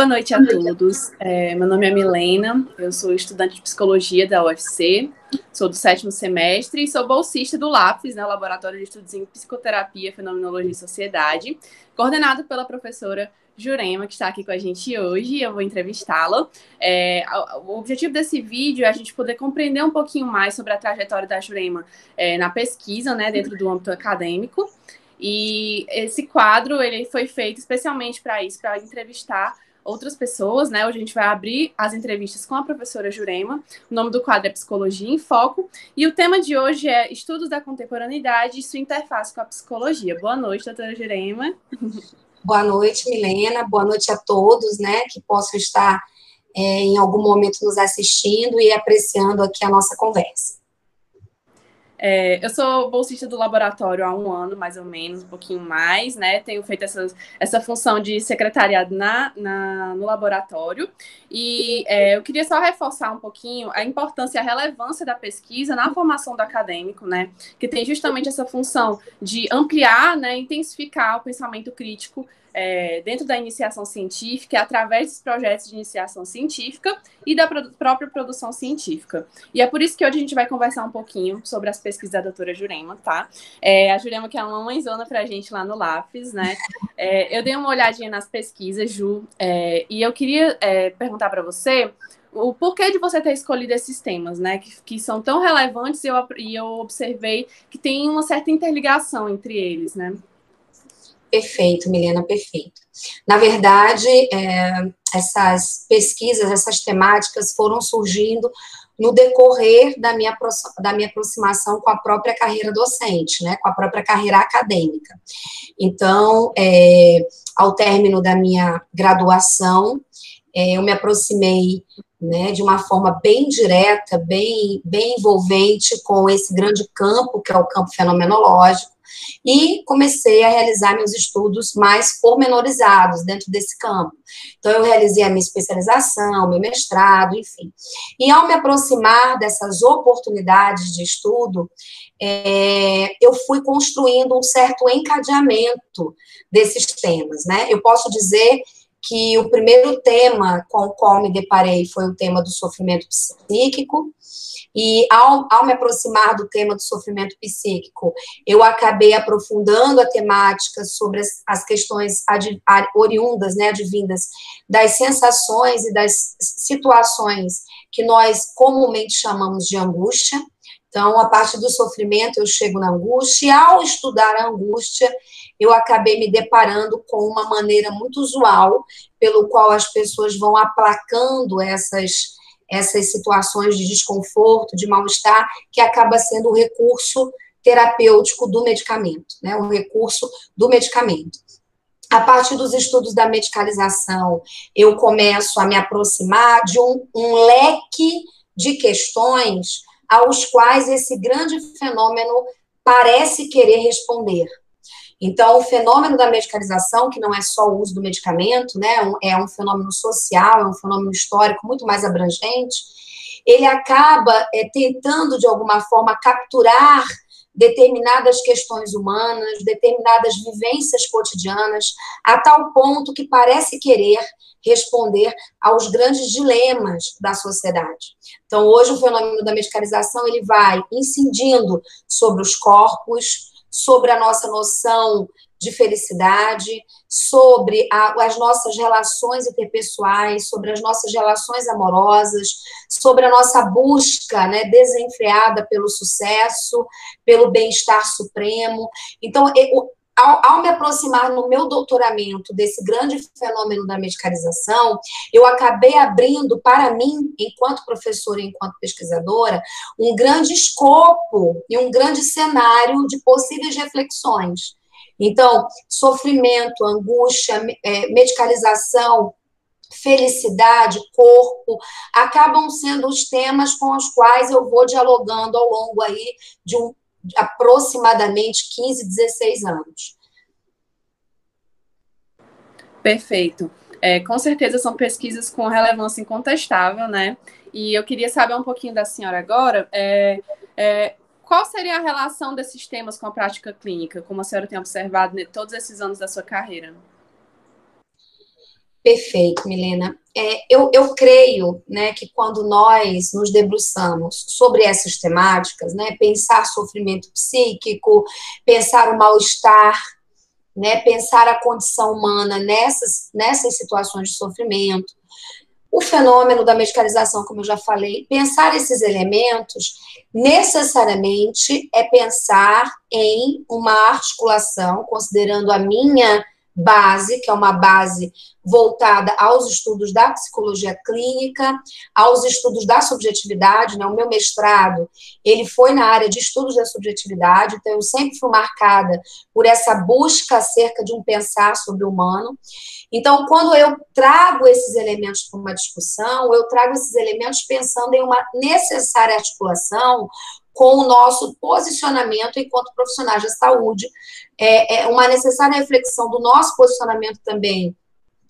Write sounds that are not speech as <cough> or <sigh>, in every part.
Boa noite a todos. É, meu nome é Milena, eu sou estudante de psicologia da UFC, sou do sétimo semestre e sou bolsista do LAPS, né, Laboratório de Estudos em Psicoterapia, Fenomenologia e Sociedade, coordenado pela professora Jurema, que está aqui com a gente hoje, eu vou entrevistá-la. É, o objetivo desse vídeo é a gente poder compreender um pouquinho mais sobre a trajetória da Jurema é, na pesquisa, né, dentro do âmbito acadêmico. E esse quadro ele foi feito especialmente para isso, para entrevistar outras pessoas, né? Hoje a gente vai abrir as entrevistas com a professora Jurema. O nome do quadro é Psicologia em Foco. E o tema de hoje é Estudos da Contemporaneidade e sua interface com a psicologia. Boa noite, doutora Jurema. <laughs> Boa noite, Milena. Boa noite a todos, né, que possam estar é, em algum momento nos assistindo e apreciando aqui a nossa conversa. É, eu sou bolsista do laboratório há um ano, mais ou menos, um pouquinho mais, né? Tenho feito essa, essa função de secretariado na, na no laboratório. E é, eu queria só reforçar um pouquinho a importância e a relevância da pesquisa na formação do acadêmico, né? Que tem justamente essa função de ampliar, né, intensificar o pensamento crítico é, dentro da iniciação científica, através dos projetos de iniciação científica e da própria produção científica. E é por isso que hoje a gente vai conversar um pouquinho sobre as pesquisas da doutora Jurema, tá? É, a Jurema que é uma mãezona a gente lá no LAFES, né? É, eu dei uma olhadinha nas pesquisas, Ju, é, e eu queria é, perguntar para você o porquê de você ter escolhido esses temas, né, que, que são tão relevantes e eu, e eu observei que tem uma certa interligação entre eles, né? Perfeito, Milena, perfeito. Na verdade, é, essas pesquisas, essas temáticas foram surgindo no decorrer da minha, da minha aproximação com a própria carreira docente, né, com a própria carreira acadêmica. Então, é, ao término da minha graduação, é, eu me aproximei né, de uma forma bem direta, bem, bem envolvente com esse grande campo, que é o campo fenomenológico, e comecei a realizar meus estudos mais pormenorizados dentro desse campo. Então, eu realizei a minha especialização, meu mestrado, enfim. E ao me aproximar dessas oportunidades de estudo, é, eu fui construindo um certo encadeamento desses temas, né? Eu posso dizer que o primeiro tema com o qual me deparei foi o tema do sofrimento psíquico, e ao, ao me aproximar do tema do sofrimento psíquico, eu acabei aprofundando a temática sobre as, as questões ad, oriundas, né, advindas das sensações e das situações que nós comumente chamamos de angústia. Então, a parte do sofrimento, eu chego na angústia, e ao estudar a angústia, eu acabei me deparando com uma maneira muito usual, pelo qual as pessoas vão aplacando essas essas situações de desconforto, de mal-estar, que acaba sendo o recurso terapêutico do medicamento, né? O recurso do medicamento. A partir dos estudos da medicalização, eu começo a me aproximar de um, um leque de questões aos quais esse grande fenômeno parece querer responder. Então, o fenômeno da medicalização, que não é só o uso do medicamento, né, é um fenômeno social, é um fenômeno histórico muito mais abrangente, ele acaba é, tentando, de alguma forma, capturar determinadas questões humanas, determinadas vivências cotidianas, a tal ponto que parece querer responder aos grandes dilemas da sociedade. Então, hoje, o fenômeno da medicalização ele vai incidindo sobre os corpos, sobre a nossa noção de felicidade, sobre a, as nossas relações interpessoais, sobre as nossas relações amorosas, sobre a nossa busca né, desenfreada pelo sucesso, pelo bem-estar supremo. Então, ao, ao, me aproximar no meu doutoramento desse grande fenômeno da medicalização, eu acabei abrindo para mim, enquanto professora e enquanto pesquisadora, um grande escopo e um grande cenário de possíveis reflexões. Então, sofrimento, angústia, é, medicalização, felicidade, corpo, acabam sendo os temas com os quais eu vou dialogando ao longo aí de um aproximadamente 15, 16 anos. Perfeito. É, com certeza são pesquisas com relevância incontestável, né? E eu queria saber um pouquinho da senhora agora. É, é, qual seria a relação desses temas com a prática clínica, como a senhora tem observado em todos esses anos da sua carreira? Perfeito, Milena. É, eu, eu creio né, que quando nós nos debruçamos sobre essas temáticas, né, pensar sofrimento psíquico, pensar o mal-estar, né, pensar a condição humana nessas, nessas situações de sofrimento, o fenômeno da medicalização, como eu já falei, pensar esses elementos necessariamente é pensar em uma articulação, considerando a minha base, que é uma base voltada aos estudos da psicologia clínica, aos estudos da subjetividade, né? O meu mestrado, ele foi na área de estudos da subjetividade, então eu sempre fui marcada por essa busca acerca de um pensar sobre o humano. Então, quando eu trago esses elementos para uma discussão, eu trago esses elementos pensando em uma necessária articulação com o nosso posicionamento enquanto profissionais da saúde, é, é uma necessária reflexão do nosso posicionamento também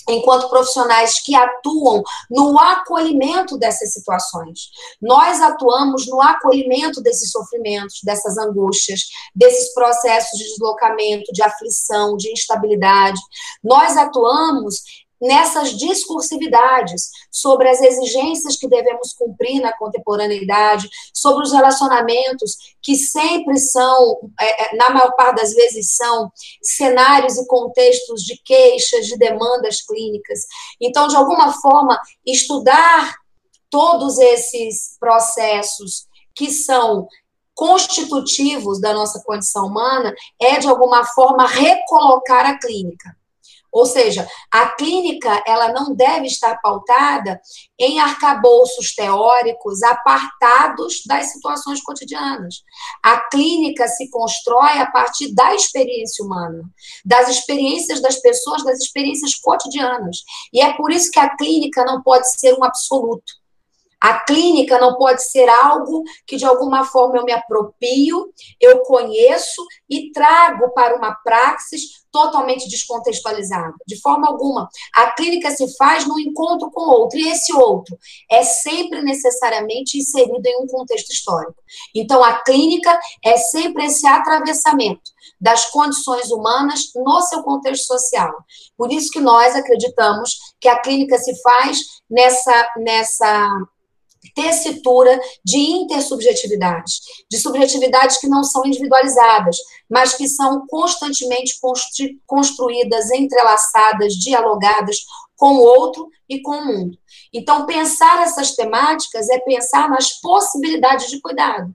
enquanto profissionais que atuam no acolhimento dessas situações. Nós atuamos no acolhimento desses sofrimentos, dessas angústias, desses processos de deslocamento, de aflição, de instabilidade. Nós atuamos nessas discursividades sobre as exigências que devemos cumprir na contemporaneidade, sobre os relacionamentos que sempre são, é, é, na maior parte das vezes, são cenários e contextos de queixas, de demandas clínicas. Então, de alguma forma, estudar todos esses processos que são constitutivos da nossa condição humana é, de alguma forma, recolocar a clínica. Ou seja, a clínica ela não deve estar pautada em arcabouços teóricos apartados das situações cotidianas. A clínica se constrói a partir da experiência humana, das experiências das pessoas, das experiências cotidianas. E é por isso que a clínica não pode ser um absoluto. A clínica não pode ser algo que de alguma forma eu me apropio, eu conheço e trago para uma praxis totalmente descontextualizada. De forma alguma. A clínica se faz no encontro com outro, e esse outro é sempre necessariamente inserido em um contexto histórico. Então, a clínica é sempre esse atravessamento das condições humanas no seu contexto social. Por isso que nós acreditamos que a clínica se faz nessa nessa tessitura de intersubjetividades, de subjetividades que não são individualizadas, mas que são constantemente construídas, entrelaçadas, dialogadas com o outro e com o mundo. Então, pensar essas temáticas é pensar nas possibilidades de cuidado.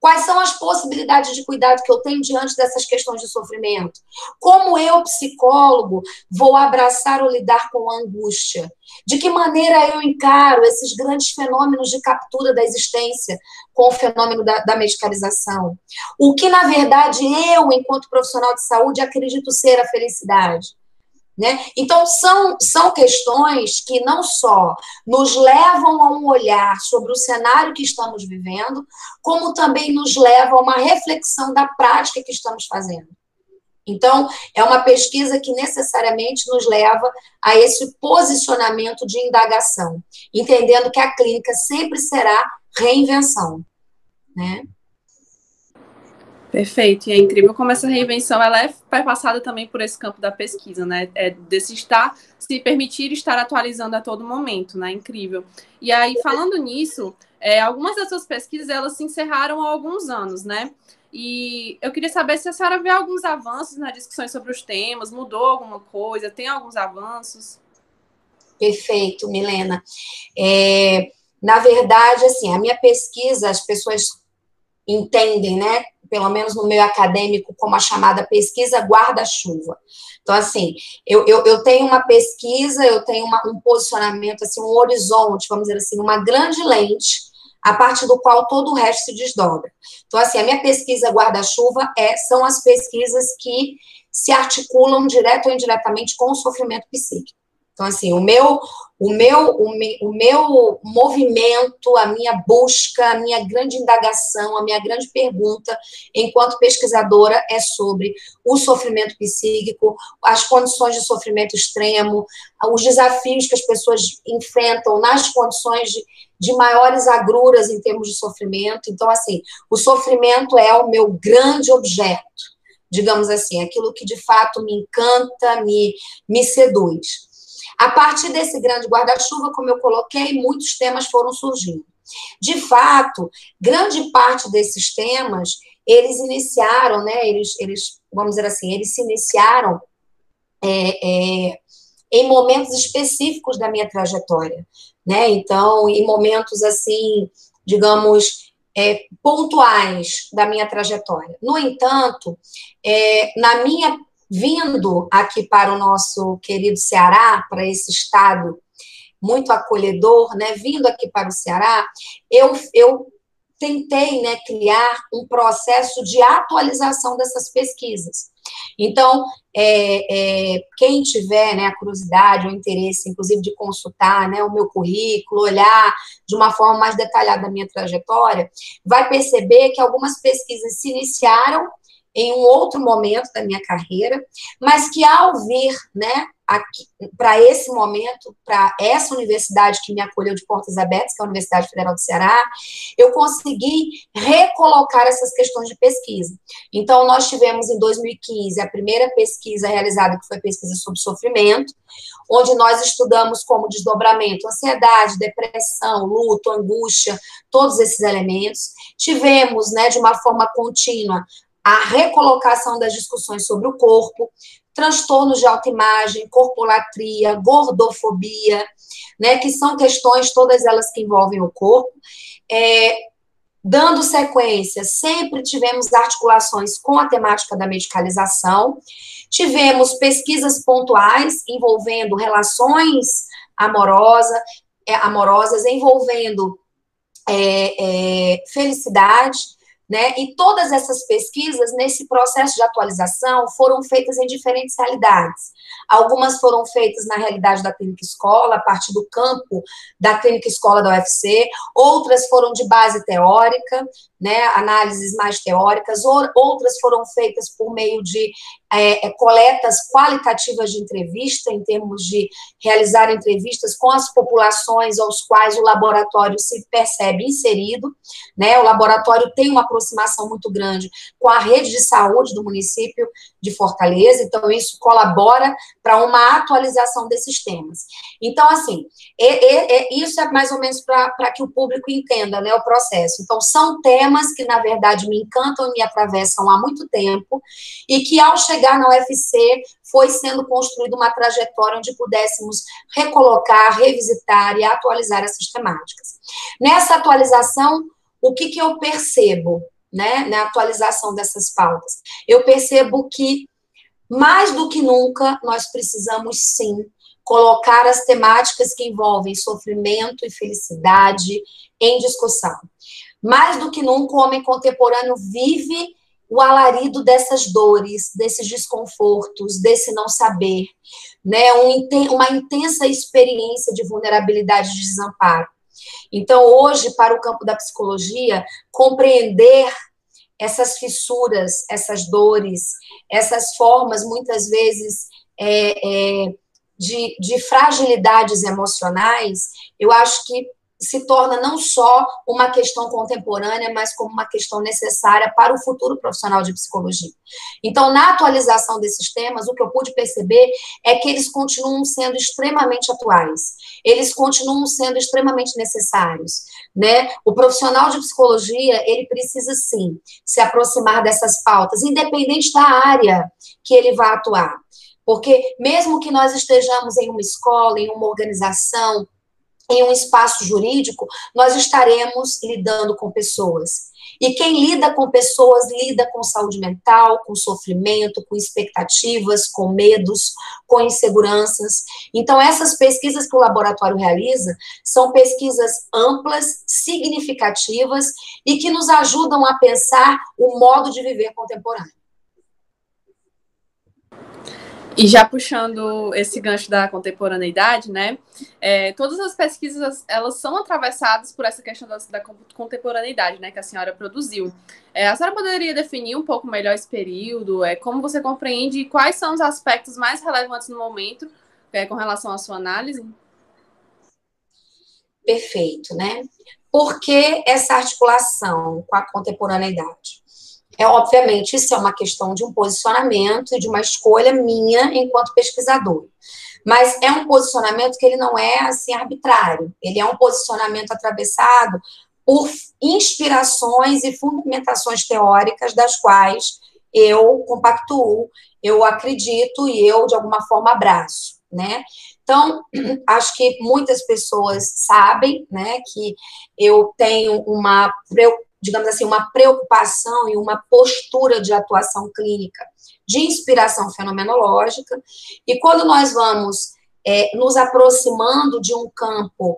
Quais são as possibilidades de cuidado que eu tenho diante dessas questões de sofrimento? Como eu, psicólogo, vou abraçar ou lidar com a angústia? De que maneira eu encaro esses grandes fenômenos de captura da existência com o fenômeno da, da medicalização? O que, na verdade, eu, enquanto profissional de saúde, acredito ser a felicidade? Né? Então, são, são questões que não só nos levam a um olhar sobre o cenário que estamos vivendo, como também nos levam a uma reflexão da prática que estamos fazendo. Então, é uma pesquisa que necessariamente nos leva a esse posicionamento de indagação, entendendo que a clínica sempre será reinvenção. Né? Perfeito, e é incrível como essa reinvenção ela é passada também por esse campo da pesquisa, né? É desse estar, se permitir estar atualizando a todo momento, né? Incrível. E aí, falando nisso, é, algumas dessas pesquisas elas se encerraram há alguns anos, né? E eu queria saber se a senhora vê alguns avanços nas discussões sobre os temas, mudou alguma coisa, tem alguns avanços? Perfeito, Milena. É, na verdade, assim, a minha pesquisa, as pessoas entendem, né? Pelo menos no meio acadêmico, como a chamada pesquisa guarda-chuva. Então, assim, eu, eu, eu, tenho uma pesquisa, eu tenho uma, um posicionamento, assim, um horizonte, vamos dizer assim, uma grande lente, a partir do qual todo o resto se desdobra. Então, assim, a minha pesquisa guarda-chuva é, são as pesquisas que se articulam direto ou indiretamente com o sofrimento psíquico. Então, assim, o meu, o meu, o, me, o meu movimento, a minha busca, a minha grande indagação, a minha grande pergunta, enquanto pesquisadora, é sobre o sofrimento psíquico, as condições de sofrimento extremo, os desafios que as pessoas enfrentam nas condições de, de maiores agruras em termos de sofrimento. Então, assim, o sofrimento é o meu grande objeto, digamos assim, aquilo que de fato me encanta, me, me seduz. A partir desse grande guarda-chuva, como eu coloquei, muitos temas foram surgindo. De fato, grande parte desses temas, eles iniciaram, né, eles, eles vamos dizer assim, eles se iniciaram é, é, em momentos específicos da minha trajetória, né, então, em momentos, assim, digamos, é, pontuais da minha trajetória. No entanto, é, na minha vindo aqui para o nosso querido Ceará, para esse estado muito acolhedor, né, vindo aqui para o Ceará, eu, eu tentei né, criar um processo de atualização dessas pesquisas. Então, é, é, quem tiver né, a curiosidade ou interesse, inclusive, de consultar né, o meu currículo, olhar de uma forma mais detalhada a minha trajetória, vai perceber que algumas pesquisas se iniciaram em um outro momento da minha carreira, mas que ao vir, né, para esse momento, para essa universidade que me acolheu de portas abertas, que é a Universidade Federal do Ceará, eu consegui recolocar essas questões de pesquisa. Então, nós tivemos em 2015 a primeira pesquisa realizada, que foi a pesquisa sobre sofrimento, onde nós estudamos como desdobramento, ansiedade, depressão, luto, angústia, todos esses elementos. Tivemos, né, de uma forma contínua, a recolocação das discussões sobre o corpo, transtornos de autoimagem, corpolatria, gordofobia, né, que são questões todas elas que envolvem o corpo. É, dando sequência, sempre tivemos articulações com a temática da medicalização, tivemos pesquisas pontuais envolvendo relações amorosa, é, amorosas, envolvendo é, é, felicidade, né? E todas essas pesquisas, nesse processo de atualização, foram feitas em diferentes realidades. Algumas foram feitas na realidade da clínica escola, a partir do campo da clínica escola da UFC, outras foram de base teórica, né, análises mais teóricas, outras foram feitas por meio de é, é, coletas qualitativas de entrevista, em termos de realizar entrevistas com as populações aos quais o laboratório se percebe inserido, né, o laboratório tem uma aproximação muito grande com a rede de saúde do município de Fortaleza, então isso colabora para uma atualização desses temas. Então, assim, isso é mais ou menos para que o público entenda, né, o processo. Então, são temas temas que, na verdade, me encantam e me atravessam há muito tempo, e que, ao chegar na UFC, foi sendo construída uma trajetória onde pudéssemos recolocar, revisitar e atualizar essas temáticas. Nessa atualização, o que, que eu percebo, né, na atualização dessas pautas? Eu percebo que, mais do que nunca, nós precisamos, sim, colocar as temáticas que envolvem sofrimento e felicidade em discussão. Mais do que nunca, o homem contemporâneo vive o alarido dessas dores, desses desconfortos, desse não saber, né? Um, uma intensa experiência de vulnerabilidade e de desamparo. Então, hoje, para o campo da psicologia, compreender essas fissuras, essas dores, essas formas, muitas vezes, é, é, de, de fragilidades emocionais, eu acho que se torna não só uma questão contemporânea, mas como uma questão necessária para o futuro profissional de psicologia. Então, na atualização desses temas, o que eu pude perceber é que eles continuam sendo extremamente atuais, eles continuam sendo extremamente necessários, né? O profissional de psicologia, ele precisa sim se aproximar dessas pautas, independente da área que ele vá atuar. Porque mesmo que nós estejamos em uma escola, em uma organização, em um espaço jurídico, nós estaremos lidando com pessoas. E quem lida com pessoas lida com saúde mental, com sofrimento, com expectativas, com medos, com inseguranças. Então, essas pesquisas que o laboratório realiza são pesquisas amplas, significativas e que nos ajudam a pensar o modo de viver contemporâneo. E já puxando esse gancho da contemporaneidade, né? É, todas as pesquisas elas são atravessadas por essa questão da, da contemporaneidade, né? Que a senhora produziu. É, a senhora poderia definir um pouco melhor esse período? É, como você compreende quais são os aspectos mais relevantes no momento é, com relação à sua análise? Perfeito, né? Por que essa articulação com a contemporaneidade? É, obviamente, isso é uma questão de um posicionamento e de uma escolha minha enquanto pesquisador. Mas é um posicionamento que ele não é assim arbitrário. Ele é um posicionamento atravessado por inspirações e fundamentações teóricas das quais eu compactuo, eu acredito e eu, de alguma forma, abraço, né? Então, <clears throat> acho que muitas pessoas sabem, né, que eu tenho uma, digamos assim, uma preocupação e uma postura de atuação clínica de inspiração fenomenológica, e quando nós vamos é, nos aproximando de um campo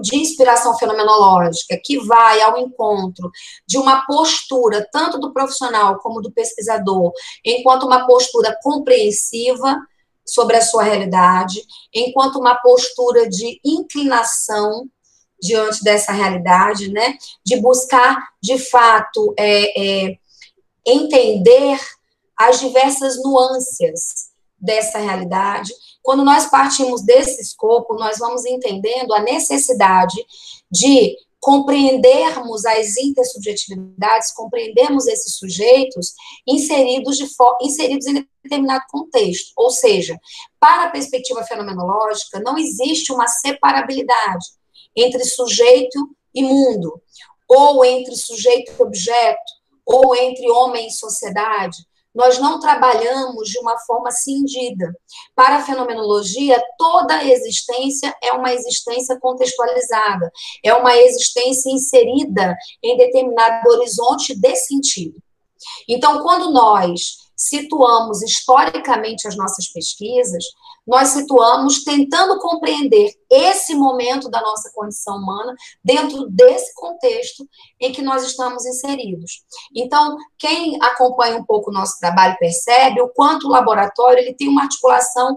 de inspiração fenomenológica que vai ao encontro de uma postura tanto do profissional como do pesquisador, enquanto uma postura compreensiva sobre a sua realidade, enquanto uma postura de inclinação diante dessa realidade, né, de buscar de fato é, é, entender as diversas nuances dessa realidade. Quando nós partimos desse escopo, nós vamos entendendo a necessidade de compreendermos as intersubjetividades, compreendermos esses sujeitos inseridos, de inseridos em determinado contexto. Ou seja, para a perspectiva fenomenológica, não existe uma separabilidade entre sujeito e mundo, ou entre sujeito e objeto, ou entre homem e sociedade nós não trabalhamos de uma forma cindida. Para a fenomenologia, toda existência é uma existência contextualizada, é uma existência inserida em determinado horizonte de sentido. Então, quando nós situamos historicamente as nossas pesquisas, nós situamos tentando compreender esse momento da nossa condição humana dentro desse contexto em que nós estamos inseridos. Então, quem acompanha um pouco o nosso trabalho percebe o quanto o laboratório ele tem uma articulação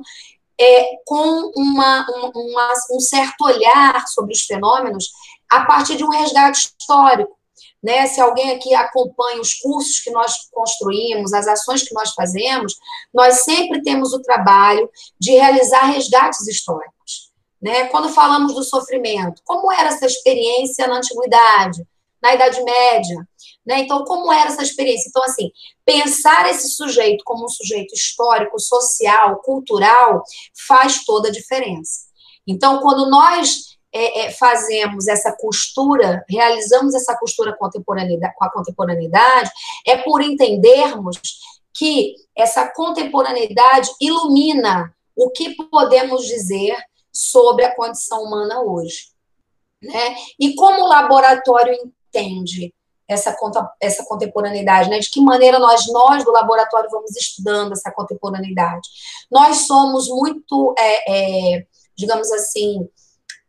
é, com uma, uma, um certo olhar sobre os fenômenos a partir de um resgate histórico. Né? Se alguém aqui acompanha os cursos que nós construímos, as ações que nós fazemos, nós sempre temos o trabalho de realizar resgates históricos. Né? Quando falamos do sofrimento, como era essa experiência na antiguidade, na Idade Média? Né? Então, como era essa experiência? Então, assim, pensar esse sujeito como um sujeito histórico, social, cultural, faz toda a diferença. Então, quando nós é, é, fazemos essa costura, realizamos essa costura contemporaneidade, com a contemporaneidade, é por entendermos que essa contemporaneidade ilumina o que podemos dizer sobre a condição humana hoje. Né? E como o laboratório entende essa, essa contemporaneidade, né? De que maneira nós, nós do laboratório vamos estudando essa contemporaneidade? Nós somos muito, é, é, digamos assim,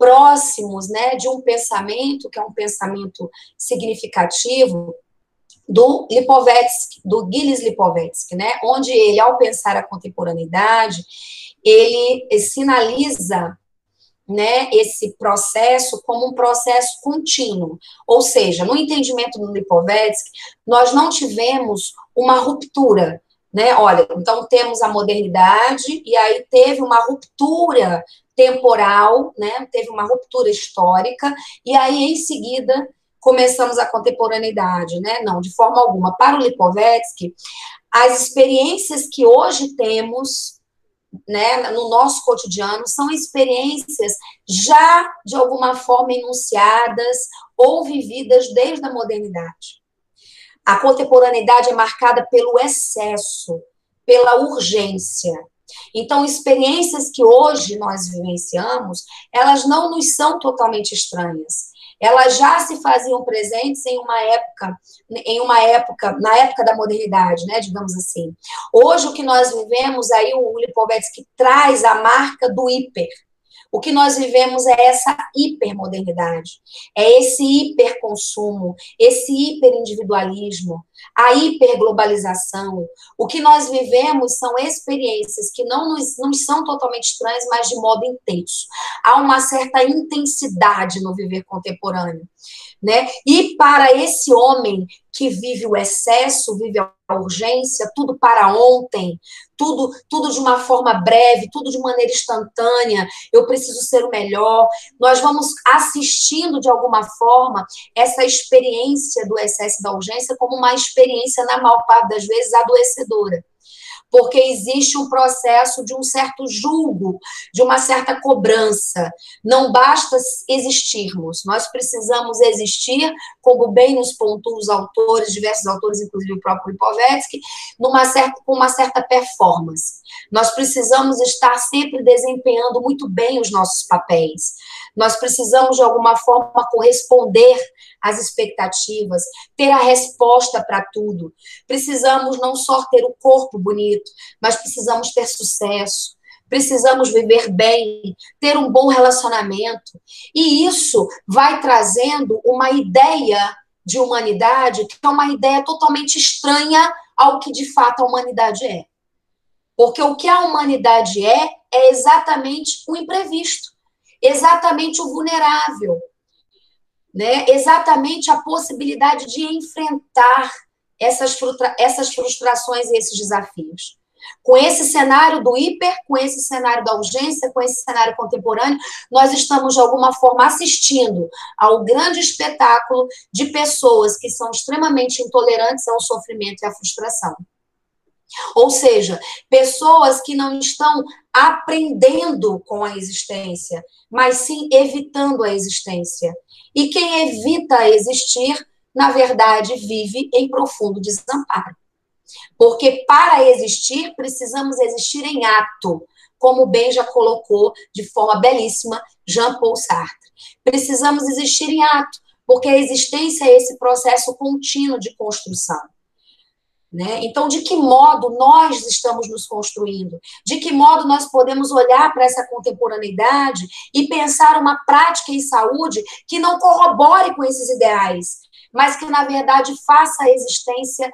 próximos né, de um pensamento, que é um pensamento significativo, do Lipovetsky, do Gilles Lipovetsky, né, onde ele, ao pensar a contemporaneidade, ele sinaliza né, esse processo como um processo contínuo. Ou seja, no entendimento do Lipovetsky, nós não tivemos uma ruptura, né? Olha, então temos a modernidade e aí teve uma ruptura temporal, né? Teve uma ruptura histórica e aí em seguida começamos a contemporaneidade, né? Não, de forma alguma. Para o Lipovetsky, as experiências que hoje temos, né, no nosso cotidiano, são experiências já de alguma forma enunciadas ou vividas desde a modernidade. A contemporaneidade é marcada pelo excesso, pela urgência, então, experiências que hoje nós vivenciamos, elas não nos são totalmente estranhas. Elas já se faziam presentes em uma época, em uma época, na época da modernidade, né, digamos assim. Hoje o que nós vivemos aí o Lipovetsky traz a marca do hiper, o que nós vivemos é essa hipermodernidade, é esse hiperconsumo, esse hiperindividualismo, a hiperglobalização. O que nós vivemos são experiências que não nos, não são totalmente estranhas, mas de modo intenso. Há uma certa intensidade no viver contemporâneo. Né? E para esse homem que vive o excesso, vive a urgência, tudo para ontem, tudo, tudo de uma forma breve, tudo de maneira instantânea, eu preciso ser o melhor. Nós vamos assistindo de alguma forma essa experiência do excesso da urgência como uma experiência, na maior parte das vezes, adoecedora. Porque existe um processo de um certo julgo, de uma certa cobrança. Não basta existirmos, nós precisamos existir, como bem nos pontuam os autores, diversos autores, inclusive o próprio Lipovetsky, numa certa, com uma certa performance. Nós precisamos estar sempre desempenhando muito bem os nossos papéis. Nós precisamos, de alguma forma, corresponder às expectativas, ter a resposta para tudo. Precisamos não só ter o corpo bonito, mas precisamos ter sucesso. Precisamos viver bem, ter um bom relacionamento. E isso vai trazendo uma ideia de humanidade que é uma ideia totalmente estranha ao que de fato a humanidade é. Porque o que a humanidade é, é exatamente o imprevisto, exatamente o vulnerável, né? exatamente a possibilidade de enfrentar essas, essas frustrações e esses desafios. Com esse cenário do hiper, com esse cenário da urgência, com esse cenário contemporâneo, nós estamos, de alguma forma, assistindo ao grande espetáculo de pessoas que são extremamente intolerantes ao sofrimento e à frustração. Ou seja, pessoas que não estão aprendendo com a existência, mas sim evitando a existência. E quem evita existir, na verdade, vive em profundo desamparo. Porque para existir, precisamos existir em ato, como bem já colocou de forma belíssima Jean-Paul Sartre. Precisamos existir em ato, porque a existência é esse processo contínuo de construção. Né? Então, de que modo nós estamos nos construindo? De que modo nós podemos olhar para essa contemporaneidade e pensar uma prática em saúde que não corrobore com esses ideais, mas que, na verdade, faça a existência,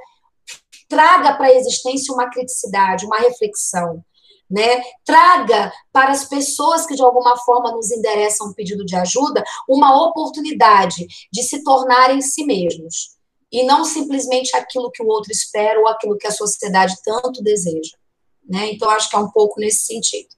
traga para a existência uma criticidade, uma reflexão. Né? Traga para as pessoas que de alguma forma nos endereçam um pedido de ajuda uma oportunidade de se tornarem si mesmos e não simplesmente aquilo que o outro espera ou aquilo que a sociedade tanto deseja. Né? Então, acho que é um pouco nesse sentido.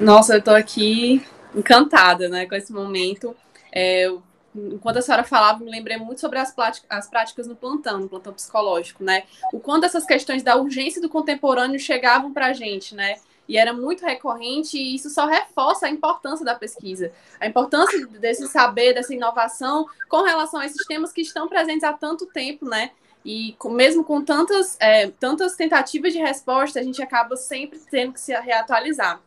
Nossa, eu estou aqui encantada né, com esse momento. É, enquanto a senhora falava, me lembrei muito sobre as, as práticas no plantão, no plantão psicológico, né? O quanto essas questões da urgência do contemporâneo chegavam para a gente, né? e era muito recorrente, e isso só reforça a importância da pesquisa, a importância desse saber, dessa inovação com relação a esses temas que estão presentes há tanto tempo, né? E com, mesmo com tantas, é, tantas tentativas de resposta, a gente acaba sempre tendo que se reatualizar.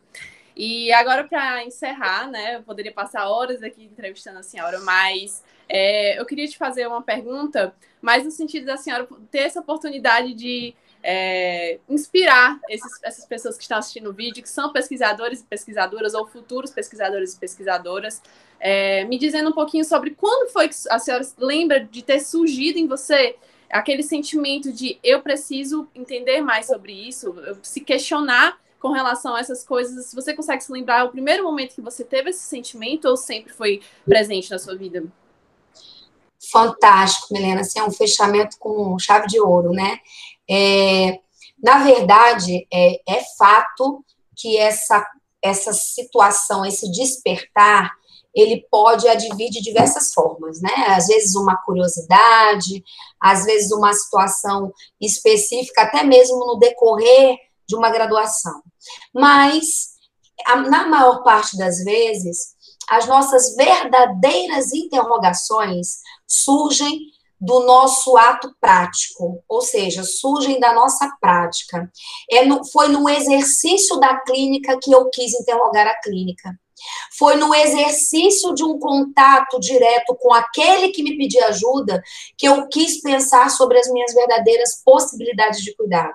E agora, para encerrar, né, eu poderia passar horas aqui entrevistando a senhora, mas é, eu queria te fazer uma pergunta, mais no sentido da senhora ter essa oportunidade de é, inspirar esses, essas pessoas que estão assistindo o vídeo, que são pesquisadores e pesquisadoras, ou futuros pesquisadores e pesquisadoras, é, me dizendo um pouquinho sobre quando foi que a senhora lembra de ter surgido em você aquele sentimento de eu preciso entender mais sobre isso, se questionar com relação a essas coisas. Você consegue se lembrar o primeiro momento que você teve esse sentimento ou sempre foi presente na sua vida? Fantástico, Milena. Assim, é um fechamento com chave de ouro, né? É, na verdade, é, é fato que essa, essa situação, esse despertar, ele pode advir de diversas formas, né? Às vezes uma curiosidade, às vezes uma situação específica, até mesmo no decorrer de uma graduação. Mas, na maior parte das vezes, as nossas verdadeiras interrogações surgem do nosso ato prático, ou seja, surgem da nossa prática. É no, foi no exercício da clínica que eu quis interrogar a clínica. Foi no exercício de um contato direto com aquele que me pedia ajuda que eu quis pensar sobre as minhas verdadeiras possibilidades de cuidado.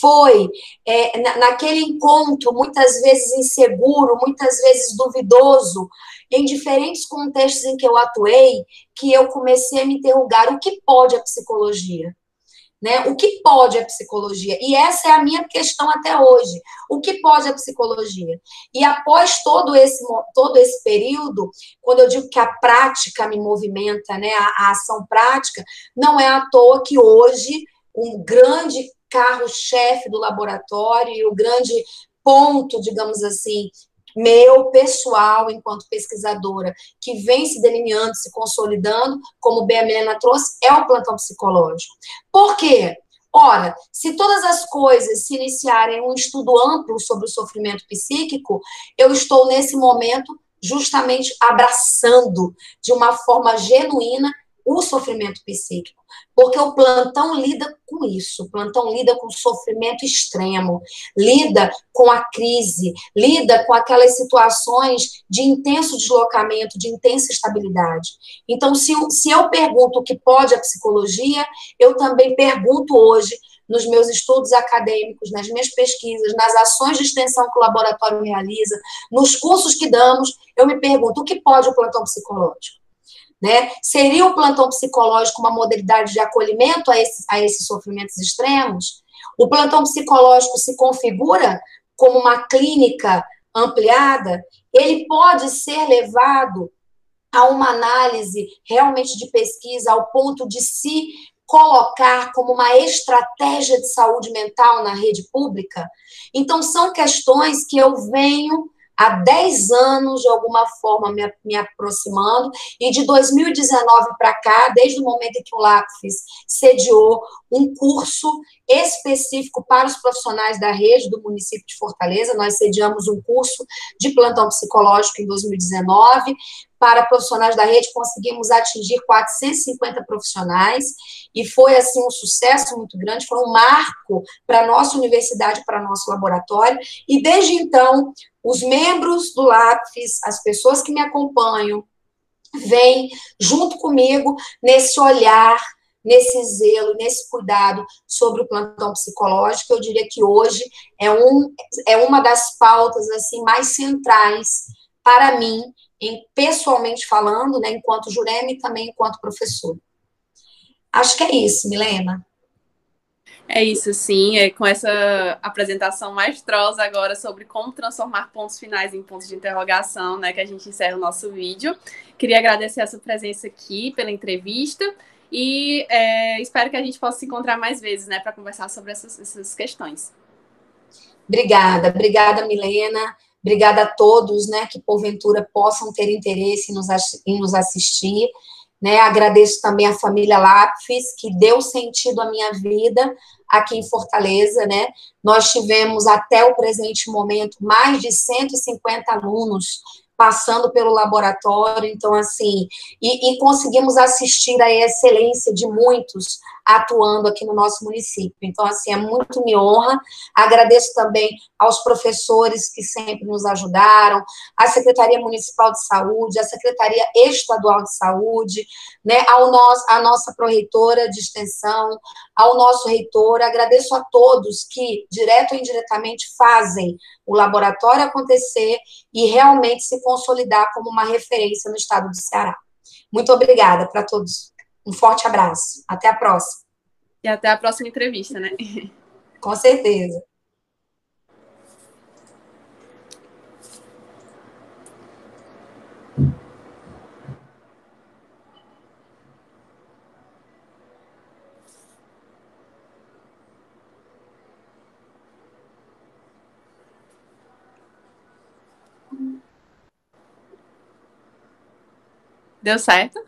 Foi é, naquele encontro, muitas vezes inseguro, muitas vezes duvidoso, em diferentes contextos em que eu atuei, que eu comecei a me interrogar o que pode a psicologia. Né? O que pode a psicologia? E essa é a minha questão até hoje. O que pode a psicologia? E após todo esse, todo esse período, quando eu digo que a prática me movimenta, né, a, a ação prática, não é à toa que hoje um grande carro-chefe do laboratório e o grande ponto, digamos assim, meu, pessoal, enquanto pesquisadora, que vem se delineando, se consolidando, como bem a Milena trouxe, é o plantão psicológico. Por quê? Ora, se todas as coisas se iniciarem um estudo amplo sobre o sofrimento psíquico, eu estou nesse momento justamente abraçando de uma forma genuína o sofrimento psíquico, porque o plantão lida com isso, o plantão lida com sofrimento extremo, lida com a crise, lida com aquelas situações de intenso deslocamento, de intensa estabilidade. Então, se, se eu pergunto o que pode a psicologia, eu também pergunto hoje nos meus estudos acadêmicos, nas minhas pesquisas, nas ações de extensão que o laboratório realiza, nos cursos que damos, eu me pergunto o que pode o plantão psicológico? Né? Seria o plantão psicológico uma modalidade de acolhimento a esses, a esses sofrimentos extremos? O plantão psicológico se configura como uma clínica ampliada? Ele pode ser levado a uma análise realmente de pesquisa ao ponto de se colocar como uma estratégia de saúde mental na rede pública? Então, são questões que eu venho há 10 anos, de alguma forma, me, me aproximando, e de 2019 para cá, desde o momento em que o LAPFIS sediou um curso específico para os profissionais da rede do município de Fortaleza, nós sediamos um curso de plantão psicológico em 2019, para profissionais da rede, conseguimos atingir 450 profissionais, e foi, assim, um sucesso muito grande, foi um marco para a nossa universidade, para nosso laboratório, e desde então, os membros do LAPFIS, as pessoas que me acompanham, vêm junto comigo nesse olhar, nesse zelo, nesse cuidado sobre o plantão psicológico. Eu diria que hoje é, um, é uma das pautas assim mais centrais para mim, em, pessoalmente falando, né, enquanto Jurema e também enquanto professor. Acho que é isso, Milena. É isso, sim. É com essa apresentação maestrosa agora sobre como transformar pontos finais em pontos de interrogação, né, que a gente encerra o nosso vídeo. Queria agradecer a sua presença aqui pela entrevista e é, espero que a gente possa se encontrar mais vezes, né, para conversar sobre essas, essas questões. Obrigada, obrigada, Milena. Obrigada a todos, né, que porventura possam ter interesse em nos, em nos assistir. Né, agradeço também a família Lápis, que deu sentido à minha vida aqui em Fortaleza, né? Nós tivemos até o presente momento mais de 150 alunos passando pelo laboratório, então, assim, e, e, conseguimos assistir à excelência de muitos atuando aqui no nosso município. Então, assim, é muito me honra. Agradeço também aos professores que sempre nos ajudaram, à Secretaria Municipal de Saúde, à Secretaria Estadual de Saúde, né, ao nosso, à nossa proreitora de extensão, ao nosso reitor. Agradeço a todos que, direto ou indiretamente, fazem o laboratório acontecer e realmente se consolidar como uma referência no estado do Ceará. Muito obrigada para todos. Um forte abraço. Até a próxima. E até a próxima entrevista, né? <laughs> Com certeza. Deu certo?